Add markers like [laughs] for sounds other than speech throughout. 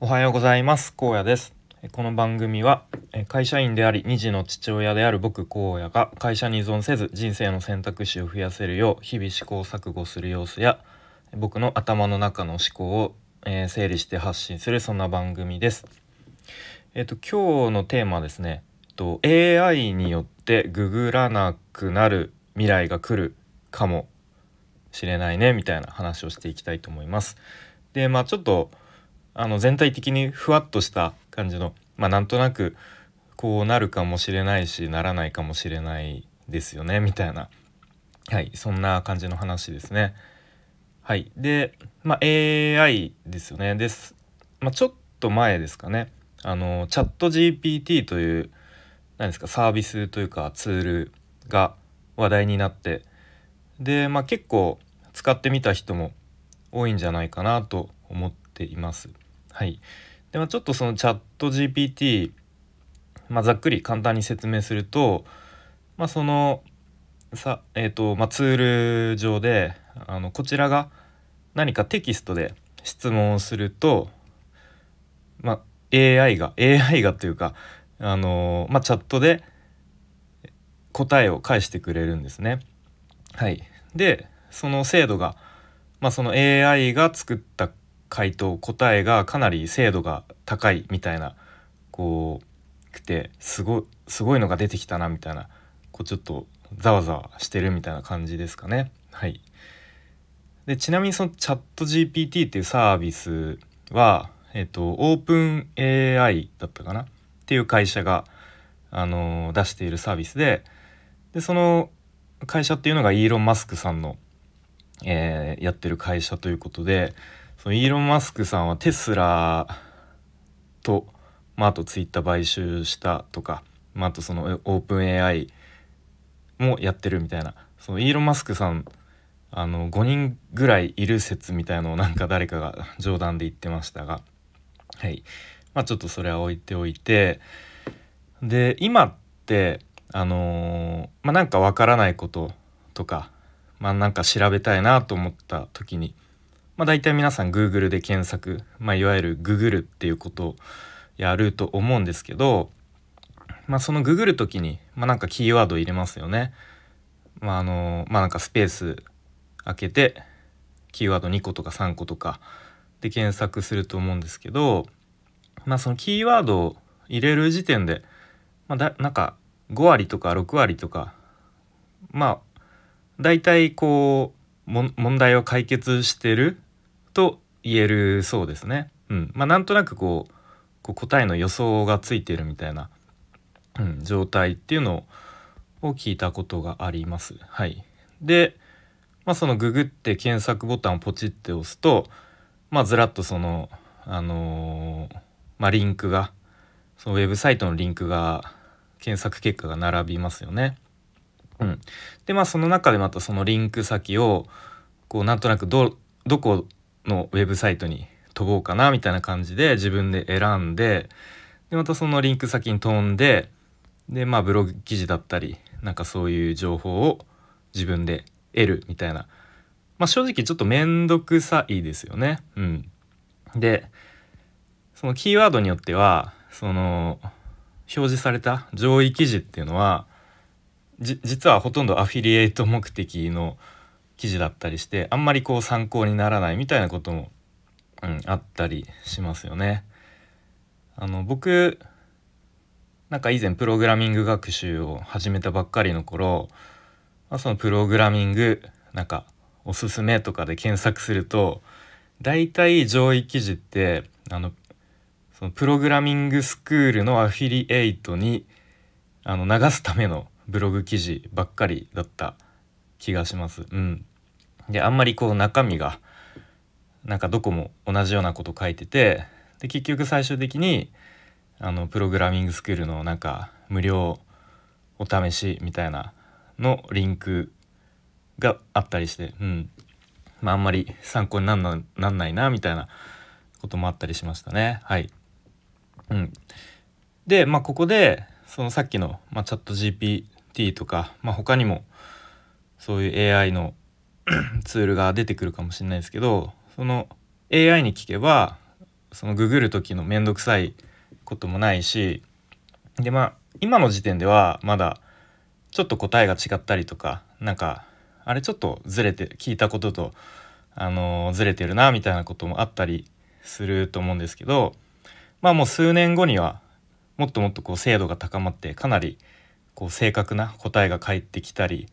おはようございます荒野ですこの番組は会社員であり2児の父親である僕荒野が会社に依存せず人生の選択肢を増やせるよう日々試行錯誤する様子や僕の頭の中の思考を、え、整理して発信するそんな番組です。えっ、と今日のテーマはですね、と AI によってググらなくなる未来が来るかもしれないねみたいな話をしていきたいと思います。でまあちょっとあの全体的にふわっとした感じのまあなんとなくこうなるかもしれないしならないかもしれないですよねみたいなはいそんな感じの話ですね。はい、で、まあ、AI ですよね。です、まあ、ちょっと前ですかねあのチャット GPT という何ですかサービスというかツールが話題になってで、まあ、結構使ってみた人も多いんじゃないかなと思っています。はい、で、まあ、ちょっとそのチャット GPT、まあ、ざっくり簡単に説明すると、まあ、そのさ、えーとまあ、ツール上であのこちらが何かテキストで質問をすると、まあ、AI が AI がというかあの、まあ、チャットで答えを返してくれるんですね。はい、でその精度が、まあ、その AI が作った回答答えがかなり精度が高いみたいなこうくてすごすごいのが出てきたなみたいなこうちょっとざわざわしてるみたいな感じですかね。はい、でちなみにそのチャット GPT っていうサービスは、えっと、オープン AI だったかな？っていう会社が、あの出しているサービスででその会社っていうのがイーロン・マスクさんの、えー、やってる会社ということでそのイーロン・マスクさんはテスラと、まあ、あとツイッター買収したとか、まあ、あとそのオープン AI もやってるみたいな。そのイーロン・マスクさんあの5人ぐらいいる説みたいのをなんか誰かが冗談で言ってましたが。はい。まあちょっとそれは置いておいて。で今ってあのー、まあなんかわからないこととかまあなんか調べたいなと思った時にまあ大体皆さん Google で検索、まあ、いわゆるググるっていうことをやると思うんですけどまあそのググる時にまあなんかキーワード入れますよね。まああのまあなんかスペース開けてキーワード2個とか3個とかで検索すると思うんですけどまあそのキーワードを入れる時点で、まあ、だなんか5割とか6割とかまあ大体こう問題を解決してると言えるそうですね。うん、まあなんとなくこうこう答えの予想がついてるみたいな、うん、状態っていうのを聞いたことがあります。はい、でまあ、そのググって検索ボタンをポチって押すと、まあ、ずらっとその、あのー、まあ、リンクがそのウェブサイトのリンクが検索結果が並びますよね。うん、でまあその中でまたそのリンク先をこうなんとなくどどこのウェブサイトに飛ぼうかなみたいな感じで自分で選んででまたそのリンク先に飛んででまあブログ記事だったりなんかそういう情報を自分で得るみたいな、まあ、正直ちょっと面倒くさいですよね。うん、でそのキーワードによってはその表示された上位記事っていうのは実はほとんどアフィリエイト目的の記事だったりしてあんまりこう参考にならないみたいなことも、うん、あったりしますよね。あの僕なんか以前プログラミング学習を始めたばっかりの頃まあ、そのプログラミングなんかおすすめとかで検索すると大体上位記事ってあのそのプログラミングスクールのアフィリエイトにあの流すためのブログ記事ばっかりだった気がします。うん、であんまりこう中身がなんかどこも同じようなこと書いててで結局最終的にあのプログラミングスクールのなんか無料お試しみたいなのリンクがあったりして、うん。まあ、あんまり参考になんななんないなみたいなこともあったりしましたね。はい、うん、で、まあ、ここでそのさっきの、まあ、チャット GPT とか、まあ、他にもそういう AI の [clears throat] ツールが出てくるかもしれないですけどその AI に聞けばそのググる時の面倒くさいこともないしでまあ今の時点ではまだちょっと答えが違ったりとかなんかあれちょっとずれて聞いたこととあのずれてるなみたいなこともあったりすると思うんですけどまあもう数年後にはもっともっとこう精度が高まってかなりこう正確な答えが返ってきたり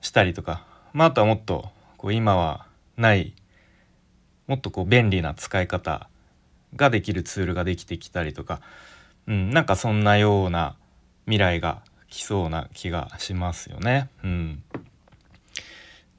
したりとか、まあ、あとはもっとこう今はないもっとこう便利な使い方ができるツールができてきたりとか、うん、なんかそんなような未来が来そうな気がしますよね。うん、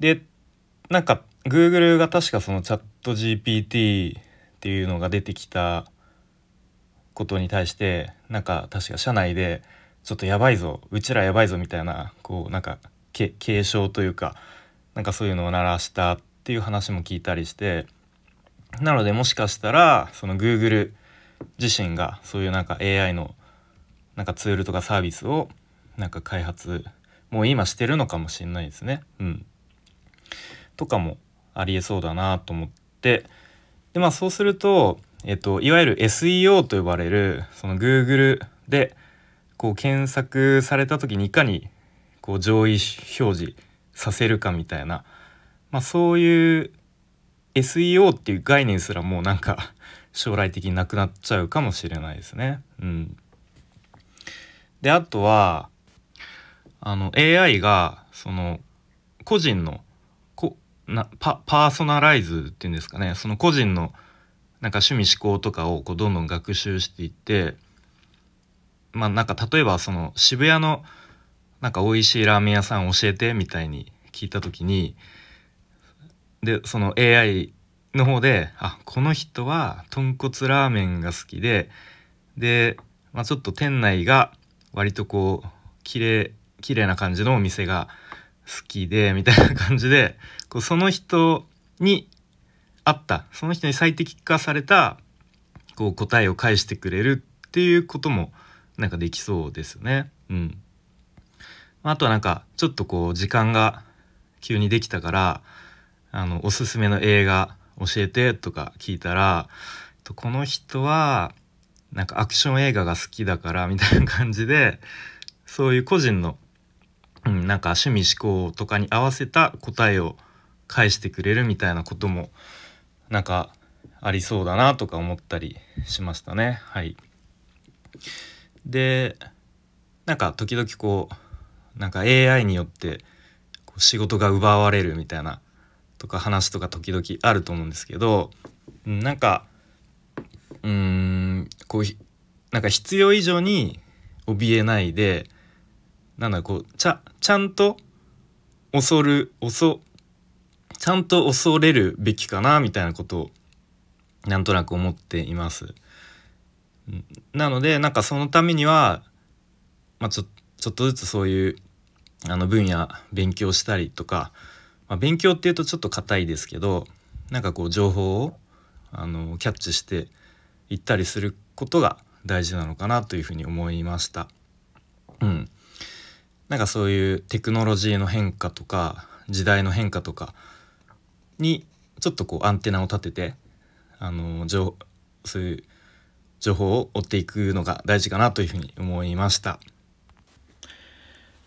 でなんか Google が確かそのチャット GPT っていうのが出てきたことに対してなんか確か社内でちょっとやばいぞうちらやばいぞみたいなこうなんか警鐘というかなんかそういうのを鳴らしたっていう話も聞いたりしてなのでもしかしたらその Google 自身がそういうなんか AI のなんかツールとかサービスをなんか開発もう今してるのかもしれないですね。うん、とかもありえそうだなと思ってでまあそうすると、えっと、いわゆる SEO と呼ばれるその Google でこう検索された時にいかにこう上位表示させるかみたいな、まあ、そういう SEO っていう概念すらもうなんか [laughs] 将来的になくなっちゃうかもしれないですね。うん、であとはあの AI がその個人のこなパパーソナライズっていうんですかね。その個人のなんか趣味思考とかをこうどんどん学習していってまあなんか例えばその渋谷のなんか美味しいラーメン屋さん教えてみたいに聞いた時にでその AI の方であこの人は豚骨ラーメンが好きでで、まあ、ちょっと店内が割とこう綺麗綺麗な感じのお店が好きでみたいな感じでこうその人に合ったその人に最適化されたこう答えを返してくれるっていうこともなんかできそうですよね。うん、あとはなんかちょっとこう時間が急にできたからあのおすすめの映画教えてとか聞いたらこの人はなんかアクション映画が好きだからみたいな感じでそういう個人のうん、なんか趣味思考とかに合わせた答えを返してくれるみたいなこともなんかありそうだなとか思ったりしましたね。はい。でなんか時々こうなんか AI によってこう仕事が奪われるみたいなとか話とか時々あると思うんですけどなんかうーんこうなんか必要以上に怯えないでなんだこうちゃちゃんと恐る恐ちゃんと恐れるべきかなみたいなことをなんとなく思っています。なのでなんかそのためには、まあ、ちょちょっとずつそういうあの分野勉強したりとか、まあ、勉強っていうとちょっと硬いですけどなんかこう情報をあのキャッチしていったりすることが大事なのかなというふうに思いました。うん、なんかそういうテクノロジーの変化とか時代の変化とかにちょっとこうアンテナを立ててあの情そういう情報を追っていくのが大事かなというふうに思いました。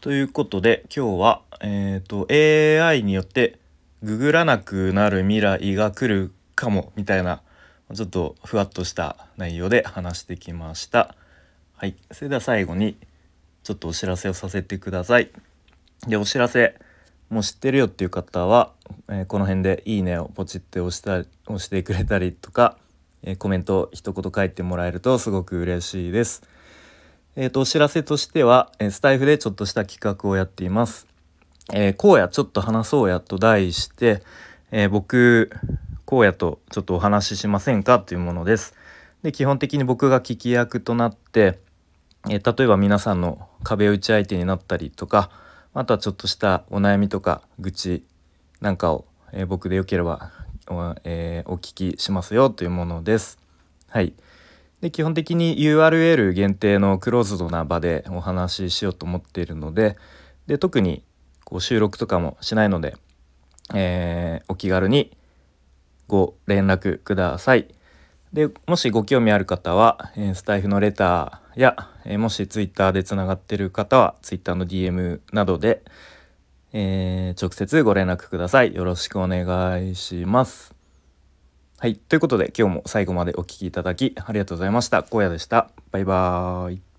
ということで今日は、えーと、AI によってググらなくなる未来が来るかもみたいなちょっとふわっとした内容で話してきました。はい、それでは最後にちょっとお知らせをさせてください。でお知らせもう知ってるよっていう方は、えー、この辺で「いいね」をポチって押した押してくれたりとか、えー、コメント一言書いてもらえるとすごく嬉しいです。えーと、お知らせとしては、えスタイフでちょっとした企画をやっています。えー、荒野ちょっと話そうやと題して、え僕荒野とちょっとお話ししませんかというものです。で基本的に僕が聞き役となってえー、例えば皆さんの壁打ち相手になったりとかあとはちょっとしたお悩みとか愚痴なんかを、えー、僕でよければお,、えー、お聞きしますよというものです。はい、で基本的に URL 限定のクローズドな場でお話ししようと思っているのでで特にこう収録とかもしないので、えー、お気軽にご連絡ください。でもしご興味ある方は、えー、スタイフのレターや、えー、もしツイッターでつながっている方はツイッターの DM などで、えー、直接ご連絡ください。よろしくお願いします。はい。ということで今日も最後までお聴きいただきありがとうございました。荒野でした。バイバーイ。